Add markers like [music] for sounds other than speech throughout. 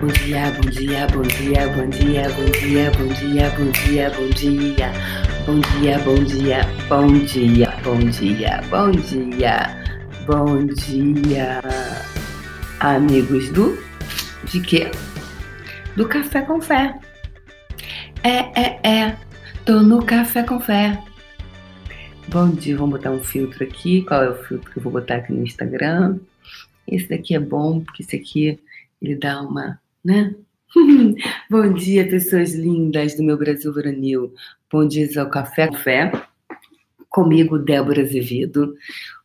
Bom dia, bom dia, bom dia, bom dia, bom dia, bom dia, bom dia, bom dia. Bom dia, bom dia, bom dia, bom dia, bom dia, bom dia. Amigos do de quê? Do café com fé. É, é, é. Tô no café com fé. Bom dia, vamos botar um filtro aqui. Qual é o filtro que eu vou botar aqui no Instagram? Esse daqui é bom, porque esse aqui ele dá uma né? [laughs] Bom dia, pessoas lindas do meu Brasil Varonil. Bom dia ao Café Café. Comigo, Débora Azevedo.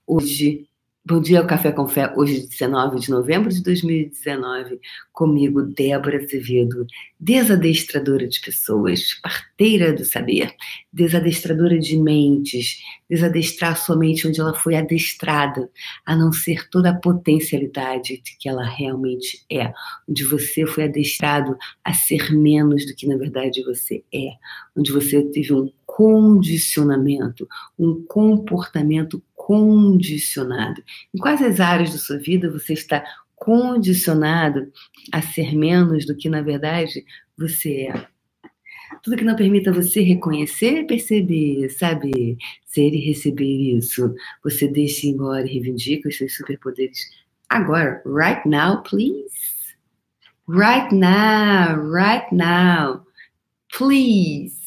Hoje Bom dia ao Café com Fé, hoje 19 de novembro de 2019, comigo Débora Azevedo, desadestradora de pessoas, parteira do saber, desadestradora de mentes, desadestrar sua mente onde ela foi adestrada a não ser toda a potencialidade de que ela realmente é, onde você foi adestrado a ser menos do que na verdade você é, onde você teve um condicionamento, um comportamento condicionado. Em quais as áreas da sua vida você está condicionado a ser menos do que na verdade você é? Tudo que não permita você reconhecer, perceber, saber, ser e receber isso, você deixa embora e reivindica os seus superpoderes agora, right now, please. Right now, right now, please.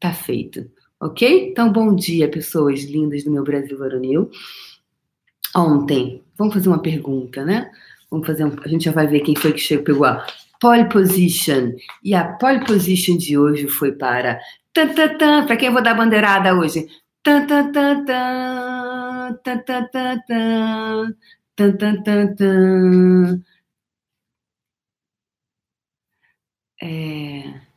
Tá feito. Ok? Então, bom dia, pessoas lindas do meu Brasil varonil. Ontem, vamos fazer uma pergunta, né? Vamos fazer um, a gente já vai ver quem foi que chegou, pegou a pole position. E a pole position de hoje foi para para quem eu vou dar bandeirada hoje? Tan tan tan tan, tan tan tan tan, tan tan tan tan. É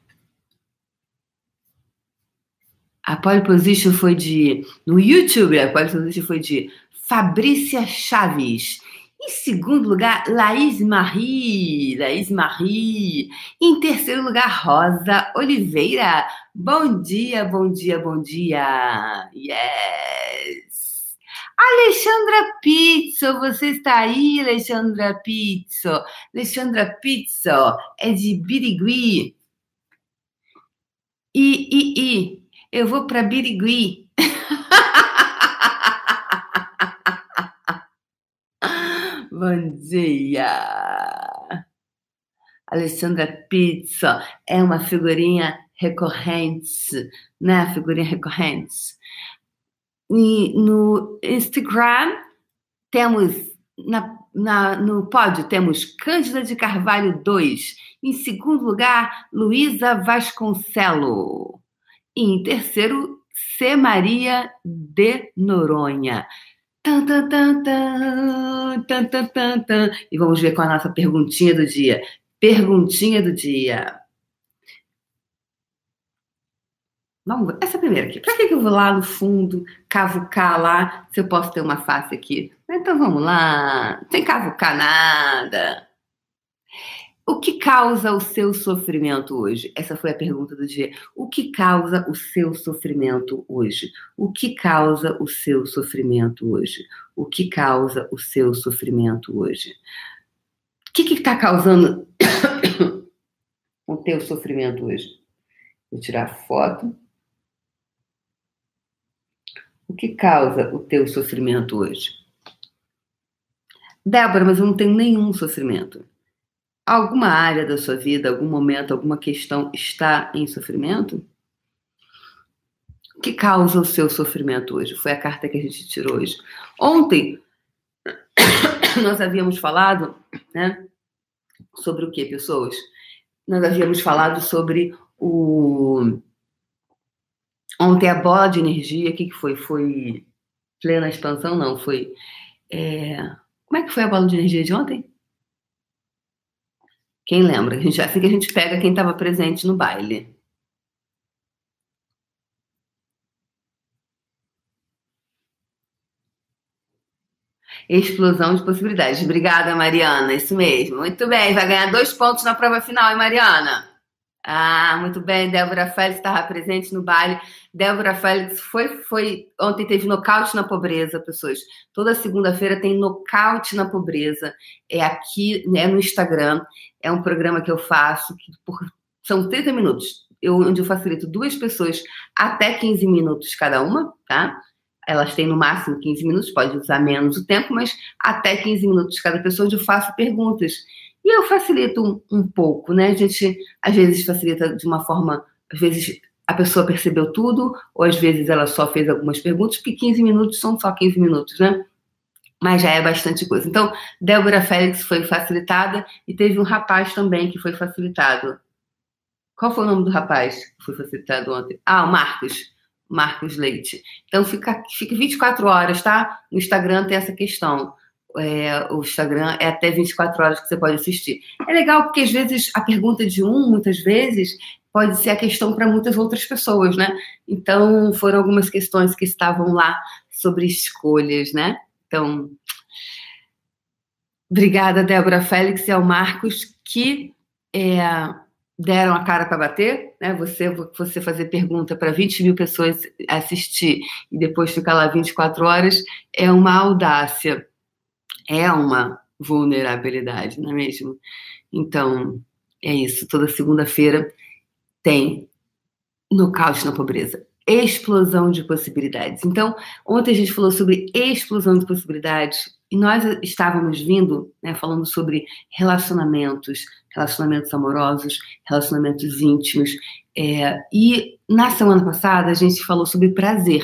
A pole position foi de. No YouTube, a pole position foi de Fabrícia Chaves. Em segundo lugar, Laís Marie. Laís Marie. Em terceiro lugar, Rosa Oliveira. Bom dia, bom dia, bom dia. Yes! Alexandra Pizzo, você está aí, Alexandra Pizzo? Alexandra Pizzo é de Birigui. E, e, e, eu vou para Birigui. [laughs] Bom dia. Alessandra Pizza é uma figurinha recorrente, né? Figurinha recorrente. E no Instagram temos na, na, no pódio temos Cândida de Carvalho 2. Em segundo lugar, Luísa Vasconcelo. E em terceiro, C. Maria de Noronha. Tan, tan, tan, tan, tan, tan, tan, tan. E vamos ver com a nossa perguntinha do dia. Perguntinha do dia. Vamos, essa primeira aqui. Para que eu vou lá no fundo cavucar lá se eu posso ter uma face aqui? Então vamos lá. Sem cavucar nada. O que causa o seu sofrimento hoje? Essa foi a pergunta do dia. O que causa o seu sofrimento hoje? O que causa o seu sofrimento hoje? O que causa o seu sofrimento hoje? O que está causando [coughs] o teu sofrimento hoje? Vou tirar foto. O que causa o teu sofrimento hoje? Débora, mas eu não tenho nenhum sofrimento alguma área da sua vida, algum momento, alguma questão está em sofrimento? O que causa o seu sofrimento hoje? Foi a carta que a gente tirou hoje. Ontem [coughs] nós havíamos falado, né, sobre o que, pessoas? Nós havíamos falado sobre o ontem a bola de energia, o que, que foi? Foi plena expansão? Não, foi é... como é que foi a bola de energia de ontem? Quem lembra? A gente, assim que a gente pega quem estava presente no baile. Explosão de possibilidades. Obrigada, Mariana. Isso mesmo. Muito bem. Vai ganhar dois pontos na prova final, hein, Mariana? Ah, muito bem. Débora Félix estava presente no baile. Débora Félix foi, foi. Ontem teve nocaute na pobreza, pessoas. Toda segunda-feira tem nocaute na pobreza. É aqui, é no Instagram. É um programa que eu faço que por, são 30 minutos. Eu, onde eu facilito duas pessoas até 15 minutos cada uma, tá? Elas têm no máximo 15 minutos, pode usar menos o tempo, mas até 15 minutos cada pessoa, onde eu faço perguntas e eu facilito um, um pouco, né? A gente às vezes facilita de uma forma, às vezes a pessoa percebeu tudo, ou às vezes ela só fez algumas perguntas, porque 15 minutos são só 15 minutos, né? Mas já é bastante coisa. Então, Débora Félix foi facilitada e teve um rapaz também que foi facilitado. Qual foi o nome do rapaz que foi facilitado ontem? Ah, o Marcos. Marcos Leite. Então, fica, fica 24 horas, tá? No Instagram tem essa questão é, o Instagram é até 24 horas que você pode assistir. É legal porque às vezes a pergunta de um, muitas vezes, pode ser a questão para muitas outras pessoas, né? Então, foram algumas questões que estavam lá sobre escolhas, né? Então, obrigada, Débora Félix e ao Marcos, que é, deram a cara para bater, né? Você, você fazer pergunta para 20 mil pessoas assistir e depois ficar lá 24 horas é uma audácia é uma vulnerabilidade, não é mesmo? Então, é isso. Toda segunda-feira tem nocaute na pobreza. Explosão de possibilidades. Então, ontem a gente falou sobre explosão de possibilidades e nós estávamos vindo, né, falando sobre relacionamentos, relacionamentos amorosos, relacionamentos íntimos. É, e na semana passada a gente falou sobre prazer.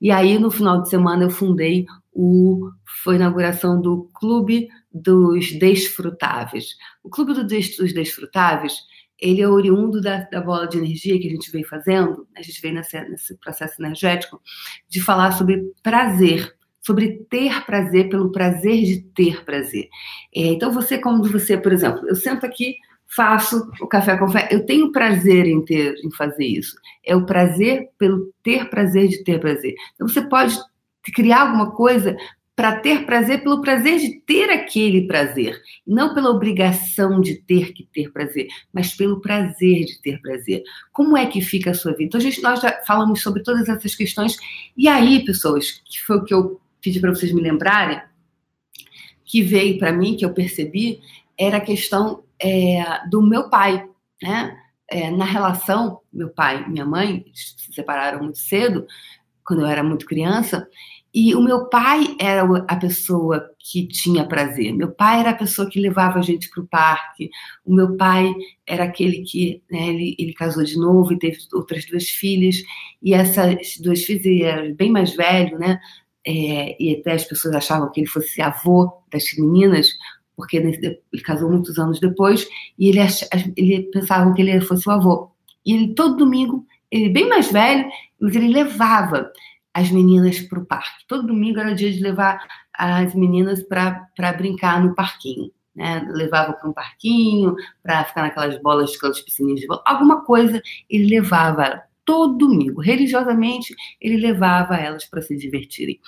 E aí, no final de semana, eu fundei o, foi a inauguração do Clube dos Desfrutáveis. O Clube dos Desfrutáveis, ele é oriundo da, da, bola de energia que a gente veio fazendo, a gente veio nesse, nesse processo energético, de falar sobre prazer, sobre ter prazer pelo prazer de ter prazer. É, então, você, como você, por exemplo, eu sento aqui, faço o café com fé, eu tenho prazer em ter, em fazer isso. É o prazer pelo ter prazer de ter prazer. Então, você pode criar alguma coisa para ter prazer pelo prazer de ter aquele prazer, não pela obrigação de ter que ter prazer, mas pelo prazer de ter prazer. Como é que fica a sua vida? Então, gente, nós já falamos sobre todas essas questões. E aí, pessoas, que foi o que eu pedi para vocês me lembrarem, que veio para mim, que eu percebi, era a questão é, do meu pai, né? É, na relação, meu pai e minha mãe se separaram muito cedo, quando eu era muito criança, e o meu pai era a pessoa que tinha prazer. Meu pai era a pessoa que levava a gente para o parque. O meu pai era aquele que né, ele, ele, casou de novo e teve outras duas filhas. E essas duas filhas, ele era bem mais velho, né? É, e até as pessoas achavam que ele fosse avô das meninas, porque ele casou muitos anos depois. E ele, ach, ele pensava que ele fosse o avô. E ele todo domingo, ele bem mais velho, mas ele levava as meninas para o parque. Todo domingo era dia de levar as meninas para brincar no parquinho. Né? Levava para um parquinho, para ficar naquelas bolas, aquelas piscininhas de bola. Alguma coisa ele levava todo domingo. Religiosamente, ele levava elas para se divertirem.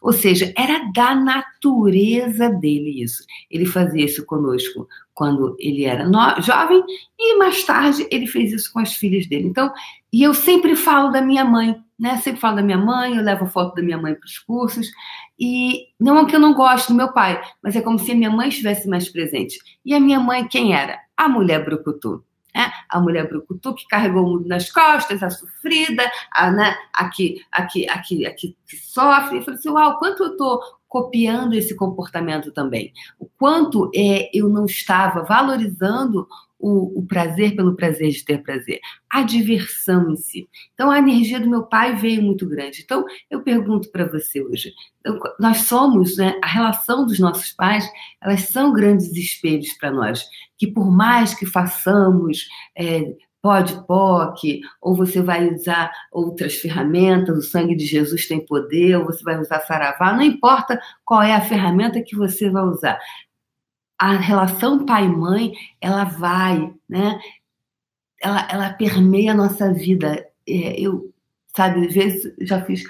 Ou seja, era da natureza dele isso. Ele fazia isso conosco quando ele era jovem e mais tarde ele fez isso com as filhas dele. Então, e eu sempre falo da minha mãe, né? Sempre falo da minha mãe, eu levo foto da minha mãe para os cursos. E não é que eu não gosto do meu pai, mas é como se a minha mãe estivesse mais presente. E a minha mãe, quem era? A mulher brucutu. Né? A mulher brucutu que carregou o mundo nas costas, a sofrida, a, né? a, que, a, que, a, que, a que sofre. Eu falei assim, uau, quanto eu estou copiando esse comportamento também. O quanto é, eu não estava valorizando o, o, prazer pelo prazer de ter prazer, a diversão em si. Então, a energia do meu pai veio muito grande. Então, eu pergunto para você hoje: então, nós somos, né, a relação dos nossos pais, elas são grandes espelhos para nós, que por mais que façamos. É, pode POC, ou você vai usar outras ferramentas, o sangue de Jesus tem poder, ou você vai usar saravá, não importa qual é a ferramenta que você vai usar a relação pai-mãe, ela vai, né? Ela, ela permeia a nossa vida. É, eu, sabe, às vezes já fiz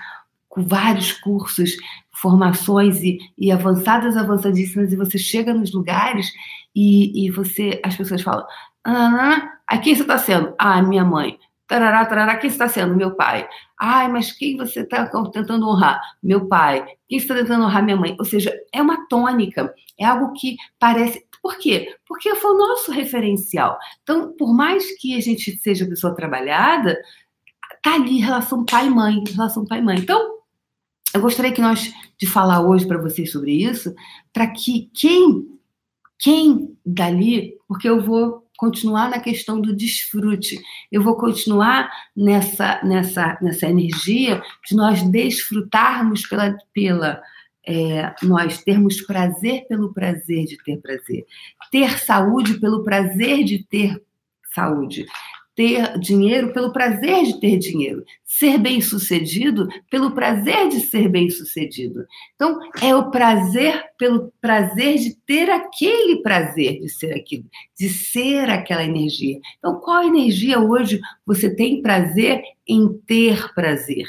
vários cursos, formações e, e avançadas, avançadíssimas, e você chega nos lugares e, e você, as pessoas falam, ah, Aí quem você está sendo? Ah, minha mãe. Tarará, tarará, quem está sendo? Meu pai. Ai, mas quem você está tentando honrar? Meu pai. Quem está tentando honrar? Minha mãe. Ou seja, é uma tônica, é algo que parece. Por quê? Porque foi o nosso referencial. Então, por mais que a gente seja pessoa trabalhada, tá ali relação pai mãe, relação pai mãe. Então, eu gostaria que nós de falar hoje para vocês sobre isso, para que quem quem dali, porque eu vou continuar na questão do desfrute. Eu vou continuar nessa nessa nessa energia de nós desfrutarmos pela pela é, nós termos prazer pelo prazer de ter prazer, ter saúde pelo prazer de ter saúde, ter dinheiro pelo prazer de ter dinheiro, ser bem-sucedido pelo prazer de ser bem-sucedido. Então, é o prazer pelo prazer de ter aquele prazer de ser aquilo, de ser aquela energia. Então, qual energia hoje você tem prazer em ter prazer?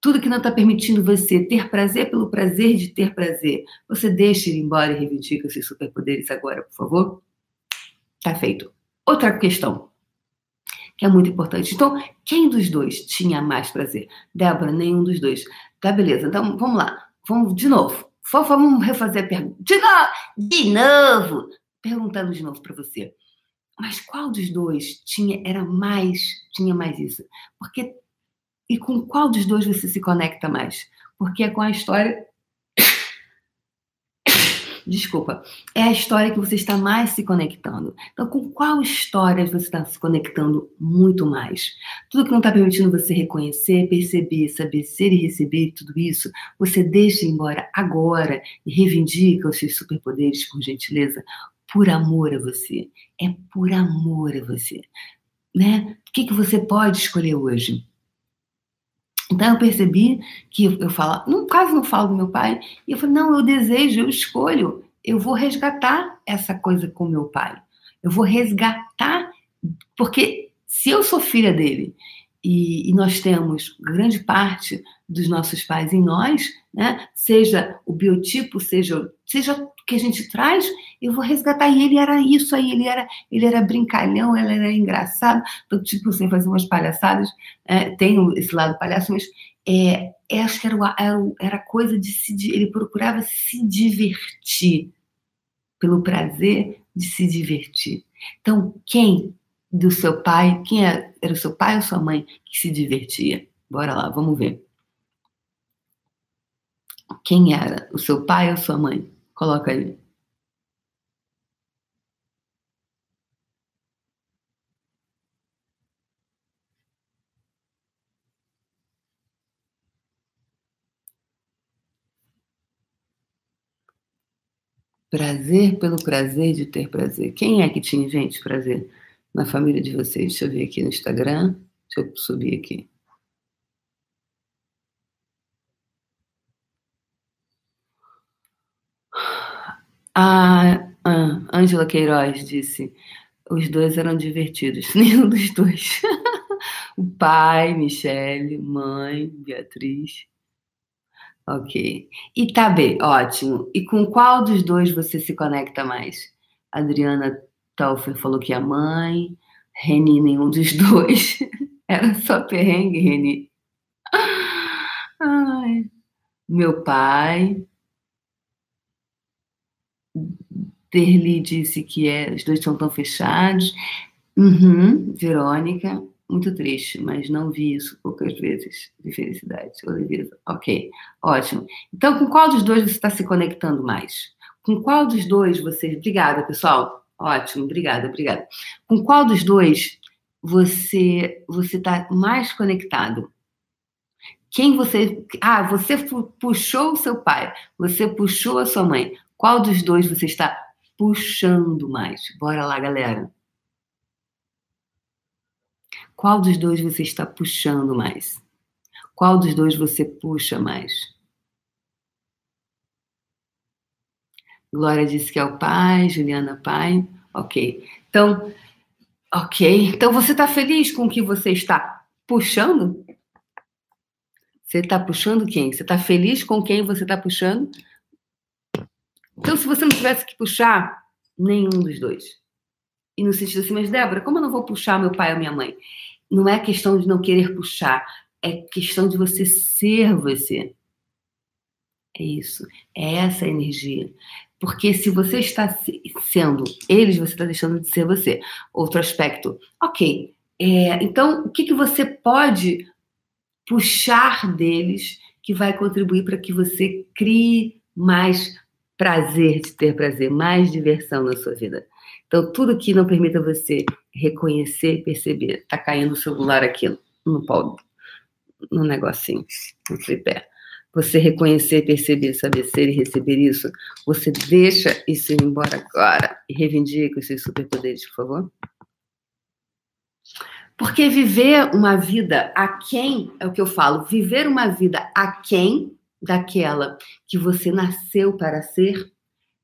Tudo que não está permitindo você ter prazer pelo prazer de ter prazer, você deixa ir embora e reivindica seus superpoderes agora, por favor? Tá feito. Outra questão que é muito importante. Então, quem dos dois tinha mais prazer? Débora, nenhum dos dois. Tá, beleza. Então, vamos lá. Vamos de novo. Vamos refazer a pergunta. De novo! De novo! Perguntando de novo para você. Mas qual dos dois tinha era mais, tinha mais isso? Porque e com qual dos dois você se conecta mais? Porque é com a história desculpa, é a história que você está mais se conectando. Então, com qual história você está se conectando muito mais? Tudo que não está permitindo você reconhecer, perceber, saber ser e receber tudo isso, você deixa embora agora e reivindica os seus superpoderes, por gentileza, por amor a você. É por amor a você. Né? O que, que você pode escolher hoje? Então eu percebi que eu falo, no caso não falo do meu pai, e eu falei, não, eu desejo, eu escolho, eu vou resgatar essa coisa com meu pai. Eu vou resgatar, porque se eu sou filha dele e, e, nós temos grande parte dos nossos pais em nós, né? Seja o biotipo, seja seja o que a gente traz, eu vou resgatar. E ele era isso aí, ele era ele era brincalhão, ele era engraçado, então tipo sem fazer umas palhaçadas. É, tem esse lado palhaço, mas é, é, acho que era, era, era coisa de se ele procurava se divertir pelo prazer de se divertir. Então quem do seu pai, quem é, era o seu pai ou sua mãe que se divertia? Bora lá, vamos ver. Quem era? O seu pai ou sua mãe? Coloca aí. Prazer pelo prazer de ter prazer. Quem é que tinha, gente, prazer? Na família de vocês. Deixa eu ver aqui no Instagram. Deixa eu subir aqui. A Ângela Queiroz disse: os dois eram divertidos. [laughs] Nenhum dos dois. o pai, Michele, mãe, Beatriz. Ok. E tá bem, ótimo. E com qual dos dois você se conecta mais? Adriana Taufer falou que a mãe, Reni nenhum dos [laughs] dois. Era só perrengue, Reni. Ai. Meu pai. Terli disse que é, os dois estão tão fechados. Uhum, Verônica, muito triste, mas não vi isso poucas vezes de felicidade. Olivia, ok, ótimo. Então, com qual dos dois você está se conectando mais? Com qual dos dois você. Obrigada, pessoal. Ótimo, obrigada, obrigada. Com qual dos dois você você está mais conectado? Quem você. Ah, você puxou o seu pai, você puxou a sua mãe. Qual dos dois você está puxando mais? Bora lá, galera. Qual dos dois você está puxando mais? Qual dos dois você puxa mais? Glória disse que é o pai, Juliana pai. Ok. Então, ok. Então você está feliz com o que você está puxando? Você está puxando quem? Você está feliz com quem você está puxando? Então, se você não tivesse que puxar, nenhum dos dois. E no sentido assim, mas Débora, como eu não vou puxar meu pai ou minha mãe? Não é questão de não querer puxar, é questão de você ser você. É isso, é essa energia. Porque se você está sendo eles, você está deixando de ser você. Outro aspecto, ok. É, então, o que, que você pode puxar deles que vai contribuir para que você crie mais prazer de ter prazer, mais diversão na sua vida? Então, tudo que não permita você reconhecer, perceber, tá caindo o celular aqui no pau, no negocinho, no tripé você reconhecer, perceber, saber ser e receber isso, você deixa isso ir embora agora e reivindica os seus superpoderes, por favor? Porque viver uma vida aquém, é o que eu falo, viver uma vida aquém daquela que você nasceu para ser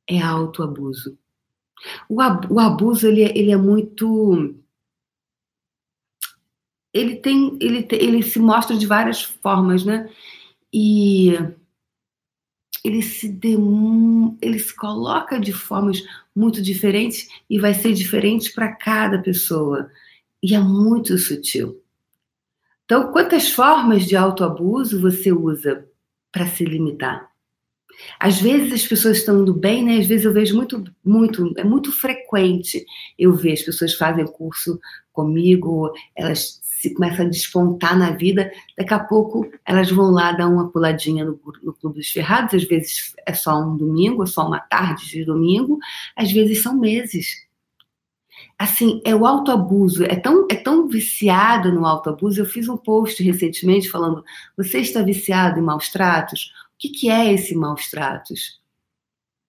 é autoabuso. O, ab o abuso, ele, é, ele é muito... Ele tem, ele, tem, ele se mostra de várias formas, né? E ele se, dem... ele se coloca de formas muito diferentes e vai ser diferente para cada pessoa. E é muito sutil. Então, quantas formas de autoabuso você usa para se limitar? Às vezes as pessoas estão indo bem, né? Às vezes eu vejo muito, muito, é muito frequente eu ver as pessoas fazem curso comigo, elas se começa a despontar na vida, daqui a pouco elas vão lá dar uma puladinha no, no Clube dos Ferrados, às vezes é só um domingo, é só uma tarde de domingo, às vezes são meses. Assim, é o autoabuso, é tão, é tão viciado no autoabuso. Eu fiz um post recentemente falando: você está viciado em maus tratos? O que, que é esse maus tratos?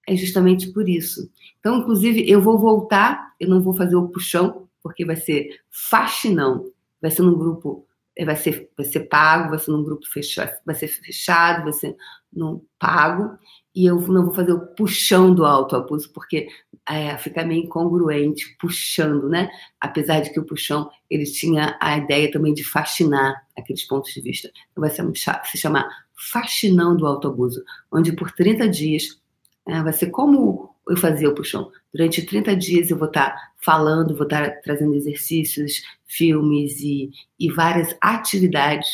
É justamente por isso. Então, inclusive, eu vou voltar, eu não vou fazer o puxão, porque vai ser faxinão vai ser num grupo, eh, vai ser, vai ser pago, vai ser num grupo fechado, vai ser fechado, vai ser num pago, e eu não vou fazer o puxão do autoabuso, porque é, fica meio incongruente, puxando, né? Apesar de que o puxão, ele tinha a ideia também de fascinar aqueles pontos de vista. Então vai se chamar Faxinão do Autoabuso, onde por 30 dias é, vai ser como eu fazia o puxão. Durante 30 dias eu vou estar falando, vou estar trazendo exercícios, filmes e, e várias atividades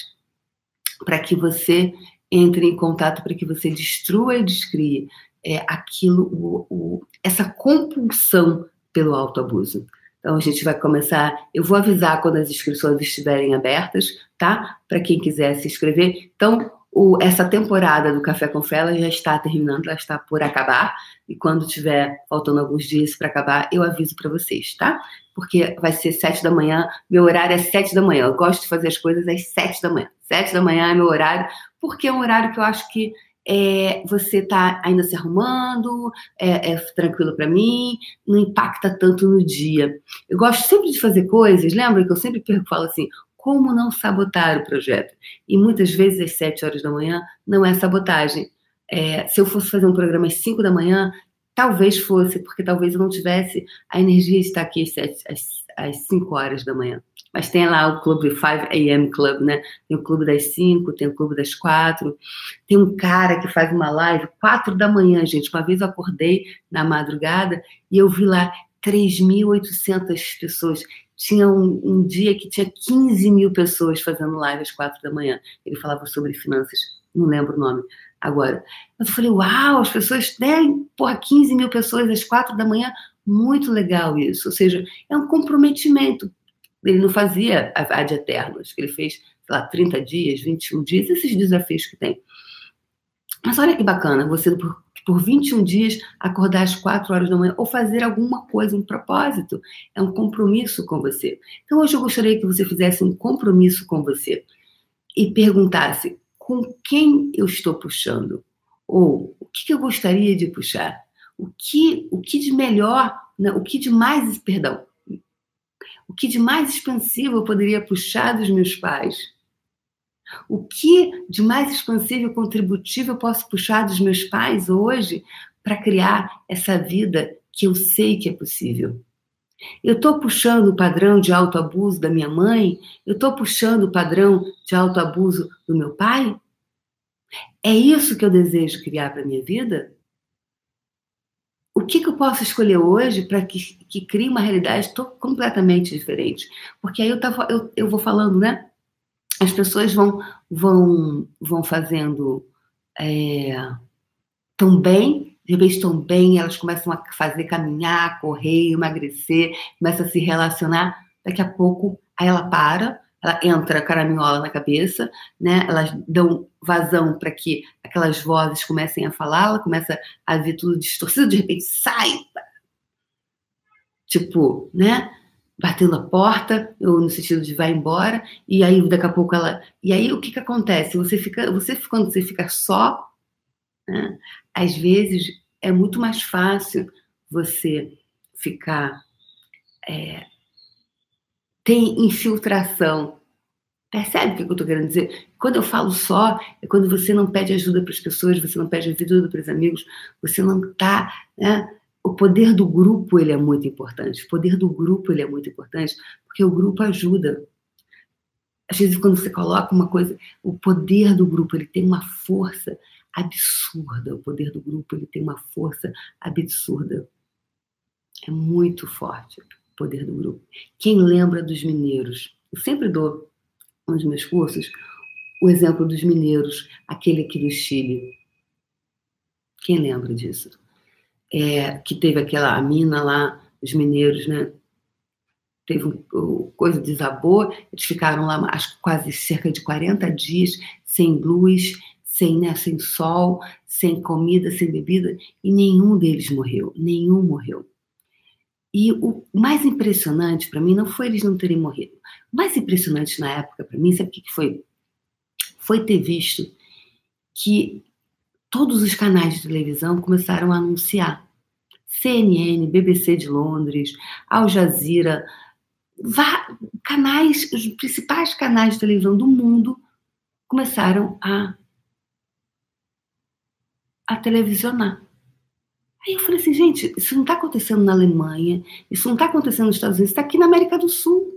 para que você entre em contato, para que você destrua e descrie é, aquilo, o, o, essa compulsão pelo autoabuso. Então a gente vai começar. Eu vou avisar quando as inscrições estiverem abertas, tá? Para quem quiser se inscrever. Então o, essa temporada do Café com Fé já está terminando, ela está por acabar. E quando tiver faltando alguns dias para acabar, eu aviso para vocês, tá? Porque vai ser sete da manhã, meu horário é sete da manhã. Eu gosto de fazer as coisas às sete da manhã. Sete da manhã é meu horário, porque é um horário que eu acho que é, você está ainda se arrumando, é, é tranquilo para mim, não impacta tanto no dia. Eu gosto sempre de fazer coisas, lembra que eu sempre falo assim: como não sabotar o projeto. E muitas vezes às 7 horas da manhã não é sabotagem. É, se eu fosse fazer um programa às 5 da manhã, talvez fosse, porque talvez eu não tivesse a energia de estar aqui às, 7, às, às 5 horas da manhã. Mas tem lá o clube 5 AM Club, né? Tem o clube das 5, tem o clube das 4. Tem um cara que faz uma live 4 da manhã, gente. Uma vez eu acordei na madrugada e eu vi lá 3.800 pessoas tinha um, um, dia que tinha 15 mil pessoas fazendo live às quatro da manhã. Ele falava sobre finanças, não lembro o nome agora. Eu falei, uau, as pessoas, né? Porra, 15 mil pessoas às quatro da manhã, muito legal isso. Ou seja, é um comprometimento. Ele não fazia a ad eterno, acho que ele fez, sei lá, 30 dias, 21 dias, esses desafios que tem. Mas olha que bacana, você por por 21 dias acordar às 4 horas da manhã ou fazer alguma coisa, um propósito. É um compromisso com você. Então hoje eu gostaria que você fizesse um compromisso com você e perguntasse com quem eu estou puxando ou o que eu gostaria de puxar, o que o que de melhor, né? o que de mais, perdão, o que de mais expansivo eu poderia puxar dos meus pais o que de mais expansivo e contributivo eu posso puxar dos meus pais hoje para criar essa vida que eu sei que é possível? Eu estou puxando o padrão de autoabuso da minha mãe? Eu estou puxando o padrão de autoabuso do meu pai? É isso que eu desejo criar para minha vida? O que, que eu posso escolher hoje para que, que crie uma realidade completamente diferente? Porque aí eu, tava, eu, eu vou falando, né? As pessoas vão, vão, vão fazendo é, tão bem, de repente estão bem, elas começam a fazer caminhar, correr, emagrecer, começam a se relacionar. Daqui a pouco, aí ela para, ela entra caraminhola na cabeça, né? Elas dão vazão para que aquelas vozes comecem a falar, ela começa a ver tudo distorcido, de repente sai, tipo, né? Batendo a porta, ou no sentido de vai embora, e aí daqui a pouco ela. E aí o que, que acontece? Você fica, você quando você fica só, né? às vezes é muito mais fácil você ficar é, tem infiltração. Percebe o que eu estou querendo dizer? Quando eu falo só, é quando você não pede ajuda para as pessoas, você não pede ajuda para os amigos, você não está. Né? O poder do grupo ele é muito importante. O poder do grupo ele é muito importante, porque o grupo ajuda. Às vezes, quando você coloca uma coisa, o poder do grupo ele tem uma força absurda. O poder do grupo ele tem uma força absurda. É muito forte poder do grupo. Quem lembra dos mineiros? Eu sempre dou nos meus cursos o exemplo dos mineiros, aquele aqui do Chile. Quem lembra disso? É, que teve aquela mina lá, os mineiros, né? Teve um, um, coisa desabou, eles ficaram lá acho quase cerca de 40 dias sem luz, sem, né, sem sol, sem comida, sem bebida, e nenhum deles morreu, nenhum morreu. E o mais impressionante para mim não foi eles não terem morrido. O mais impressionante na época para mim, sabe o que foi? Foi ter visto que todos os canais de televisão começaram a anunciar. CNN, BBC de Londres, Al Jazeera, canais, os principais canais de televisão do mundo começaram a, a televisionar. Aí eu falei assim, gente, isso não está acontecendo na Alemanha, isso não está acontecendo nos Estados Unidos, está aqui na América do Sul,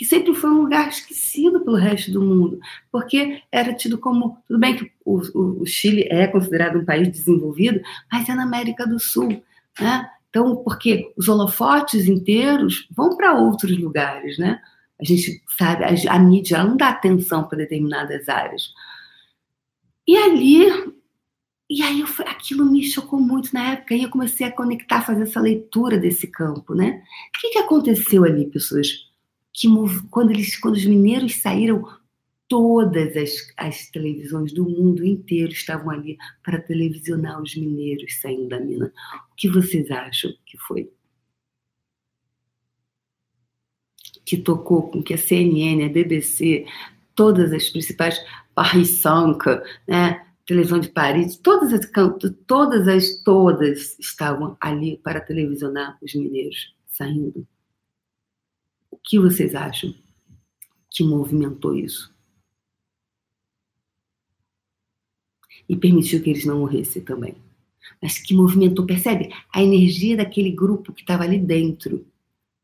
que sempre foi um lugar esquecido pelo resto do mundo, porque era tido como. Tudo bem que o, o, o Chile é considerado um país desenvolvido, mas é na América do Sul. Né? Então, porque os holofotes inteiros vão para outros lugares, né? A gente sabe, a, a mídia não dá atenção para determinadas áreas. E ali e aí eu, aquilo me chocou muito na época, e eu comecei a conectar, fazer essa leitura desse campo, né? O que, que aconteceu ali, pessoas? Que quando, eles, quando os mineiros saíram, todas as, as televisões do mundo inteiro estavam ali para televisionar os mineiros saindo da mina. O que vocês acham que foi? Que tocou com que a CNN, a BBC, todas as principais, Paris 5, né? televisão de Paris, todas as todas as todas estavam ali para televisionar os mineiros saindo. Que vocês acham que movimentou isso? E permitiu que eles não morressem também. Mas que movimentou, percebe? A energia daquele grupo que estava ali dentro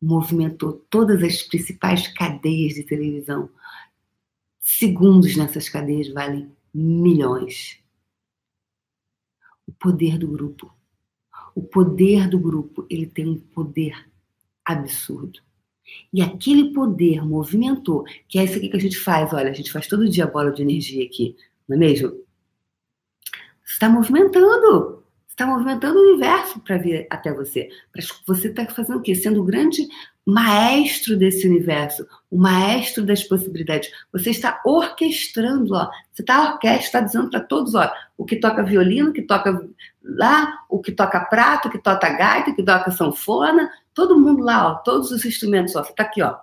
movimentou todas as principais cadeias de televisão. Segundos nessas cadeias valem milhões. O poder do grupo. O poder do grupo, ele tem um poder absurdo. E aquele poder movimentou, que é isso aqui que a gente faz, olha, a gente faz todo dia bola de energia aqui, não é mesmo? Você está movimentando está movimentando o universo para vir até você. Você está fazendo o quê? Sendo o grande maestro desse universo, o maestro das possibilidades. Você está orquestrando, ó. Você está orquestra, está dizendo para todos, ó, o que toca violino, o que toca lá, o que toca prato, o que toca gaita, o que toca sanfona, todo mundo lá, ó, todos os instrumentos, ó. Está aqui, ó.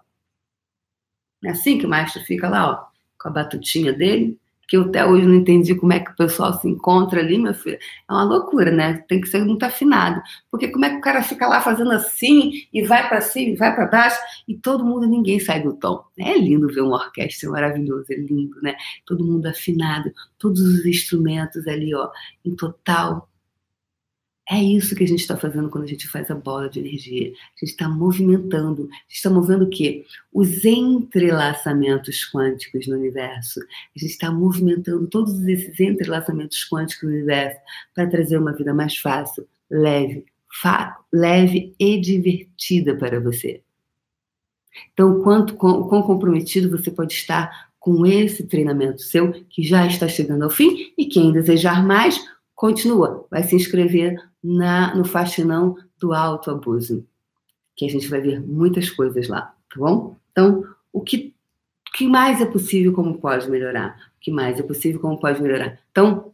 É assim que o maestro fica lá, ó, com a batutinha dele, que eu até hoje não entendi como é que o pessoal se encontra ali, meu filho. É uma loucura, né? Tem que ser muito afinado. Porque como é que o cara fica lá fazendo assim, e vai para cima, e vai para baixo, e todo mundo, ninguém sai do tom. É lindo ver uma orquestra maravilhosa, é lindo, né? Todo mundo afinado, todos os instrumentos ali, ó, em total é isso que a gente está fazendo quando a gente faz a bola de energia. A gente está movimentando. A gente está movendo o quê? Os entrelaçamentos quânticos no universo. A gente está movimentando todos esses entrelaçamentos quânticos no universo para trazer uma vida mais fácil, leve, leve e divertida para você. Então, quanto quão, quão comprometido você pode estar com esse treinamento seu, que já está chegando ao fim, e quem desejar mais, continua, vai se inscrever na, no Faxinão do Autoabuso, que a gente vai ver muitas coisas lá, tá bom? Então, o que, que mais é possível, como pode melhorar? O que mais é possível, como pode melhorar? Então,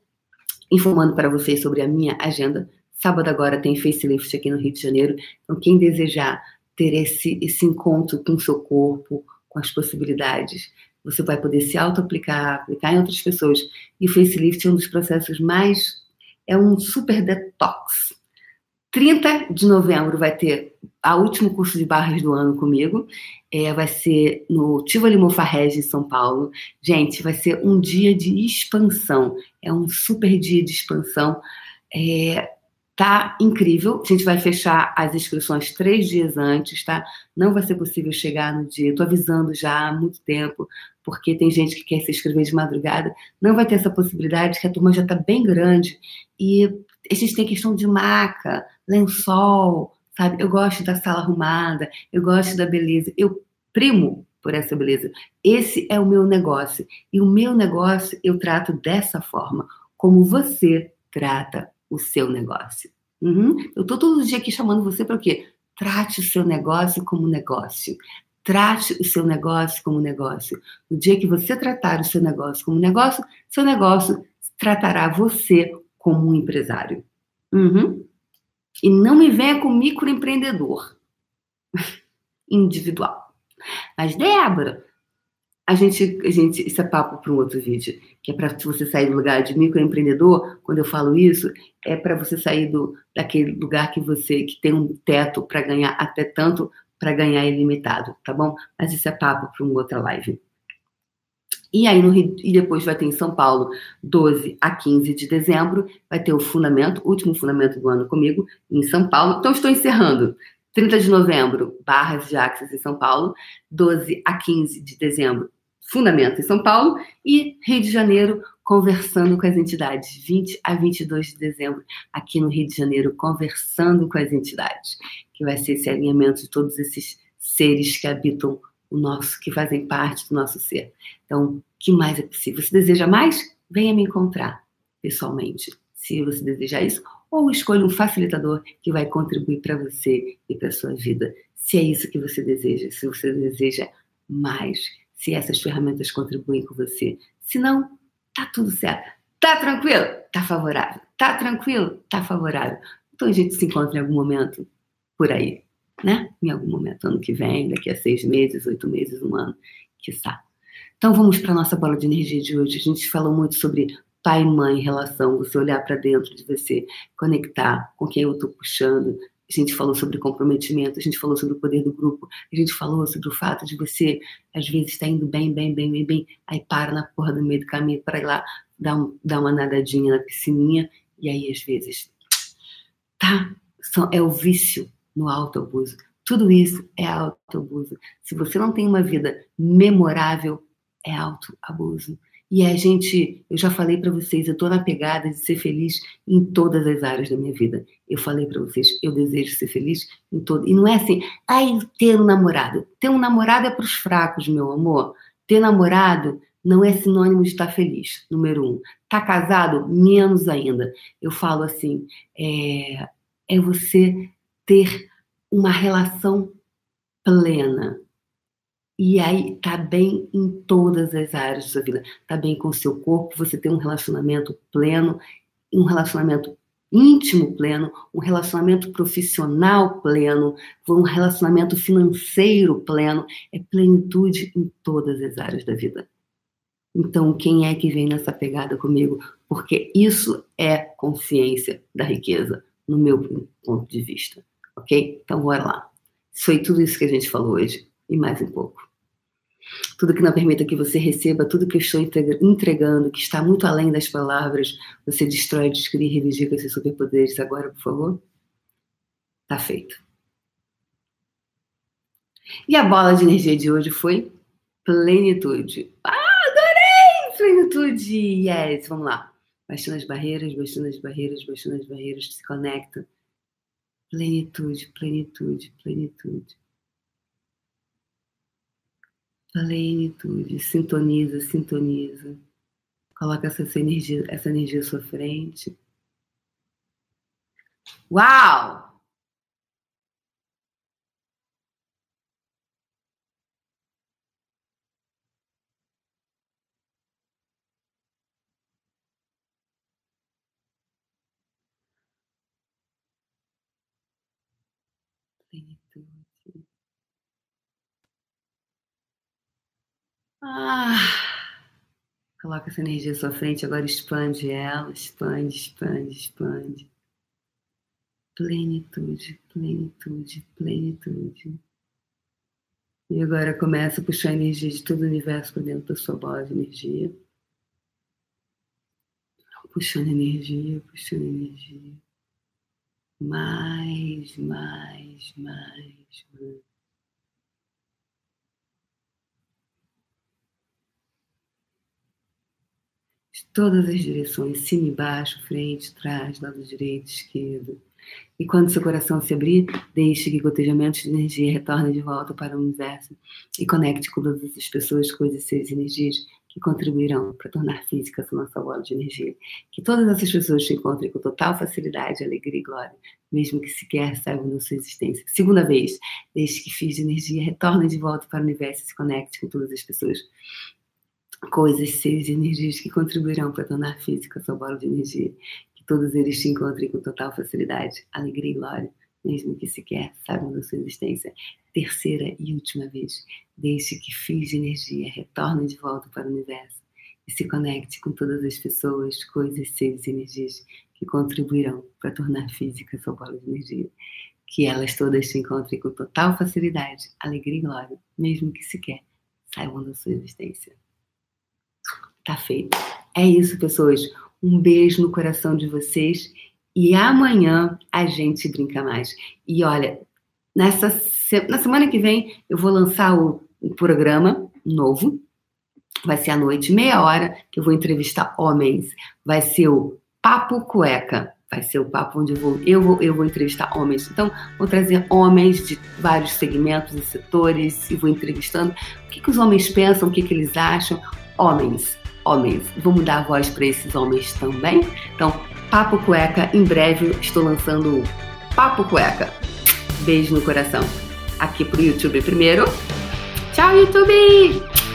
informando para vocês sobre a minha agenda, sábado agora tem facelift aqui no Rio de Janeiro, então quem desejar ter esse, esse encontro com o seu corpo, com as possibilidades, você vai poder se auto-aplicar, aplicar em outras pessoas. E o facelift é um dos processos mais. É um super detox. 30 de novembro vai ter a último curso de barras do ano comigo. É, vai ser no Tivoli Mofarrege, em São Paulo. Gente, vai ser um dia de expansão. É um super dia de expansão. É, Tá incrível. A gente vai fechar as inscrições três dias antes, tá? Não vai ser possível chegar no dia. Estou avisando já há muito tempo, porque tem gente que quer se inscrever de madrugada. Não vai ter essa possibilidade, que a turma já está bem grande. E a gente tem questão de maca, lençol, sabe? Eu gosto da sala arrumada, eu gosto da beleza. Eu primo por essa beleza. Esse é o meu negócio. E o meu negócio eu trato dessa forma, como você trata o seu negócio. Uhum. Eu estou todo dia aqui chamando você para o quê? Trate o seu negócio como negócio. Trate o seu negócio como negócio. No dia que você tratar o seu negócio como negócio, seu negócio tratará você como um empresário. Uhum. E não me venha com microempreendedor [laughs] individual. Mas, Débora, a gente, a gente, isso é papo para um outro vídeo, que é para você sair do lugar de microempreendedor. Quando eu falo isso, é para você sair do, daquele lugar que você que tem um teto para ganhar até tanto para ganhar ilimitado, tá bom? Mas isso é papo para uma outra live. E aí no Rio, e depois vai ter em São Paulo, 12 a 15 de dezembro, vai ter o fundamento, último fundamento do ano comigo, em São Paulo. Então estou encerrando. 30 de novembro, Barras de Axis em São Paulo, 12 a 15 de dezembro, Fundamento em São Paulo e Rio de Janeiro, conversando com as entidades. 20 a 22 de dezembro, aqui no Rio de Janeiro, conversando com as entidades, que vai ser esse alinhamento de todos esses seres que habitam o nosso, que fazem parte do nosso ser. Então, que mais é possível? Se deseja mais, venha me encontrar pessoalmente, se você desejar isso, ou escolha um facilitador que vai contribuir para você e para sua vida, se é isso que você deseja, se você deseja mais se essas ferramentas contribuem com você. Se não, tá tudo certo. Tá tranquilo? Tá favorável. Tá tranquilo? Tá favorável. Então a gente se encontra em algum momento por aí, né? Em algum momento, ano que vem, daqui a seis meses, oito meses, um ano, quiçá. Então vamos para a nossa bola de energia de hoje. A gente falou muito sobre pai e mãe, relação, você olhar para dentro de você, conectar com quem eu estou puxando, a gente falou sobre comprometimento, a gente falou sobre o poder do grupo, a gente falou sobre o fato de você, às vezes, estar tá indo bem, bem, bem, bem, bem, aí para na porra do meio do caminho para ir lá dar, um, dar uma nadadinha na piscininha, e aí, às vezes, tá? É o vício no autoabuso. Tudo isso é autoabuso. Se você não tem uma vida memorável, é autoabuso. E a gente, eu já falei para vocês, eu estou na pegada de ser feliz em todas as áreas da minha vida. Eu falei para vocês, eu desejo ser feliz em todo. E não é assim, ai, ter um namorado. Ter um namorado é para os fracos, meu amor. Ter namorado não é sinônimo de estar feliz, número um. Tá casado, menos ainda. Eu falo assim, é, é você ter uma relação plena e aí tá bem em todas as áreas da sua vida. Tá bem com o seu corpo, você tem um relacionamento pleno, um relacionamento íntimo pleno, um relacionamento profissional pleno, um relacionamento financeiro pleno, é plenitude em todas as áreas da vida. Então, quem é que vem nessa pegada comigo? Porque isso é consciência da riqueza, no meu ponto de vista. Ok? Então, bora lá. Foi tudo isso que a gente falou hoje e mais um pouco. Tudo que não permita que você receba tudo que eu estou entregando, que está muito além das palavras, você destrói, descreve e com esses superpoderes agora, por favor? Tá feito. E a bola de energia de hoje foi plenitude. Ah, adorei! Plenitude! Yes! Vamos lá. Baixando as barreiras, baixando as barreiras, baixando as barreiras, se conecta. Plenitude, plenitude, plenitude. Plenitude. Sintoniza, sintoniza. Coloca essa energia, essa energia à sua frente. Uau! plenitude. Ah, coloca essa energia à sua frente, agora expande ela, expande, expande, expande. Plenitude, plenitude, plenitude. E agora começa a puxar a energia de todo o universo para dentro da sua bola de energia. Puxando energia, puxando energia mais, mais, mais, mais. Todas as direções, cima e baixo, frente, trás, lado direito, esquerdo. E quando seu coração se abrir, deixe que gotejamentos de energia retornem de volta para o universo e conecte com todas as pessoas, coisas, seres e energias que contribuirão para tornar física essa nossa bola de energia. Que todas essas pessoas te encontrem com total facilidade, alegria e glória, mesmo que sequer saibam da sua existência. Segunda vez, deixe que fios de energia retornem de volta para o universo e se conecte com todas as pessoas, coisas, seres energias que contribuirão para tornar física sua bola de energia. Que todos eles te encontrem com total facilidade, alegria e glória, mesmo que sequer saibam da sua existência. Terceira e última vez, deixe que fios de energia retornem de volta para o universo e se conecte com todas as pessoas, coisas, seres e energias que contribuirão para tornar física sua bola de energia. Que elas todas se encontrem com total facilidade, alegria e glória, mesmo que sequer saibam da sua existência. Tá feito. É isso, pessoas. Um beijo no coração de vocês e amanhã a gente brinca mais. E olha, nessa na semana que vem eu vou lançar o, o programa novo. Vai ser à noite, meia hora, que eu vou entrevistar homens. Vai ser o Papo Cueca. Vai ser o papo onde eu vou, eu vou, eu vou entrevistar homens. Então, vou trazer homens de vários segmentos e setores e vou entrevistando o que, que os homens pensam, o que, que eles acham. Homens, homens. Vamos dar voz para esses homens também. Então, Papo Cueca, em breve estou lançando o Papo Cueca. Beijo no coração. Aqui pro YouTube primeiro. Tchau, YouTube!